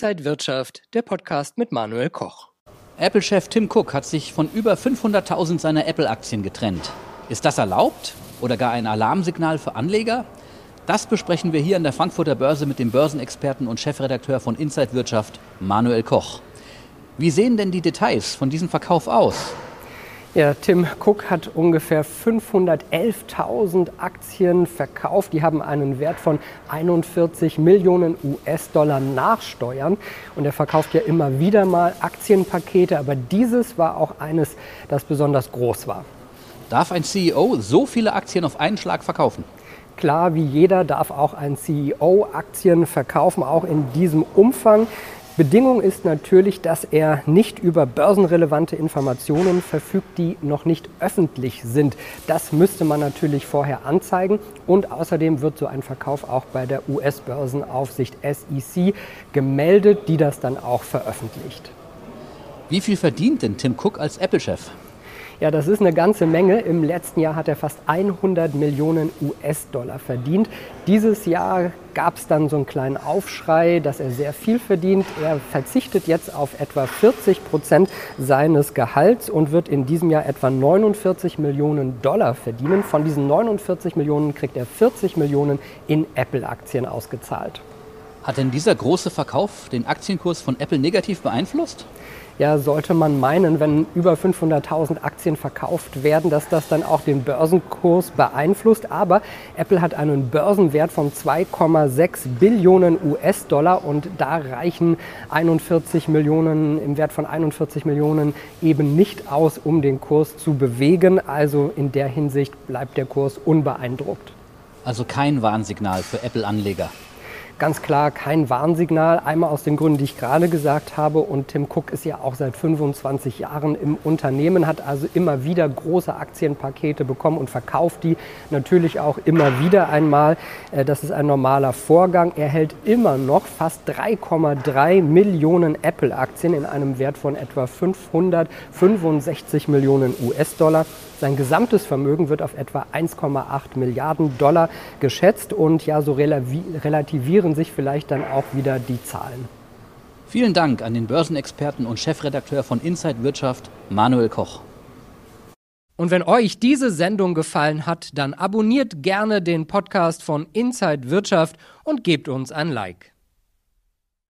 Inside Wirtschaft, der Podcast mit Manuel Koch. Apple-Chef Tim Cook hat sich von über 500.000 seiner Apple-Aktien getrennt. Ist das erlaubt oder gar ein Alarmsignal für Anleger? Das besprechen wir hier an der Frankfurter Börse mit dem Börsenexperten und Chefredakteur von Inside Wirtschaft, Manuel Koch. Wie sehen denn die Details von diesem Verkauf aus? Ja, Tim Cook hat ungefähr 511.000 Aktien verkauft. Die haben einen Wert von 41 Millionen US-Dollar nach Steuern. Und er verkauft ja immer wieder mal Aktienpakete, aber dieses war auch eines, das besonders groß war. Darf ein CEO so viele Aktien auf einen Schlag verkaufen? Klar, wie jeder darf auch ein CEO Aktien verkaufen, auch in diesem Umfang. Bedingung ist natürlich, dass er nicht über börsenrelevante Informationen verfügt, die noch nicht öffentlich sind. Das müsste man natürlich vorher anzeigen und außerdem wird so ein Verkauf auch bei der US-Börsenaufsicht SEC gemeldet, die das dann auch veröffentlicht. Wie viel verdient denn Tim Cook als Apple-Chef? Ja, das ist eine ganze Menge. Im letzten Jahr hat er fast 100 Millionen US-Dollar verdient. Dieses Jahr gab es dann so einen kleinen Aufschrei, dass er sehr viel verdient. Er verzichtet jetzt auf etwa 40 Prozent seines Gehalts und wird in diesem Jahr etwa 49 Millionen Dollar verdienen. Von diesen 49 Millionen kriegt er 40 Millionen in Apple-Aktien ausgezahlt. Hat denn dieser große Verkauf den Aktienkurs von Apple negativ beeinflusst? Ja, sollte man meinen, wenn über 500.000 Aktien verkauft werden, dass das dann auch den Börsenkurs beeinflusst. Aber Apple hat einen Börsenwert von 2,6 Billionen US-Dollar und da reichen 41 Millionen im Wert von 41 Millionen eben nicht aus, um den Kurs zu bewegen. Also in der Hinsicht bleibt der Kurs unbeeindruckt. Also kein Warnsignal für Apple-Anleger ganz klar kein Warnsignal. Einmal aus den Gründen, die ich gerade gesagt habe. Und Tim Cook ist ja auch seit 25 Jahren im Unternehmen, hat also immer wieder große Aktienpakete bekommen und verkauft die natürlich auch immer wieder einmal. Äh, das ist ein normaler Vorgang. Er hält immer noch fast 3,3 Millionen Apple-Aktien in einem Wert von etwa 565 Millionen US-Dollar. Sein gesamtes Vermögen wird auf etwa 1,8 Milliarden Dollar geschätzt und ja, so relativieren sich vielleicht dann auch wieder die Zahlen. Vielen Dank an den Börsenexperten und Chefredakteur von Inside Wirtschaft, Manuel Koch. Und wenn euch diese Sendung gefallen hat, dann abonniert gerne den Podcast von Inside Wirtschaft und gebt uns ein Like.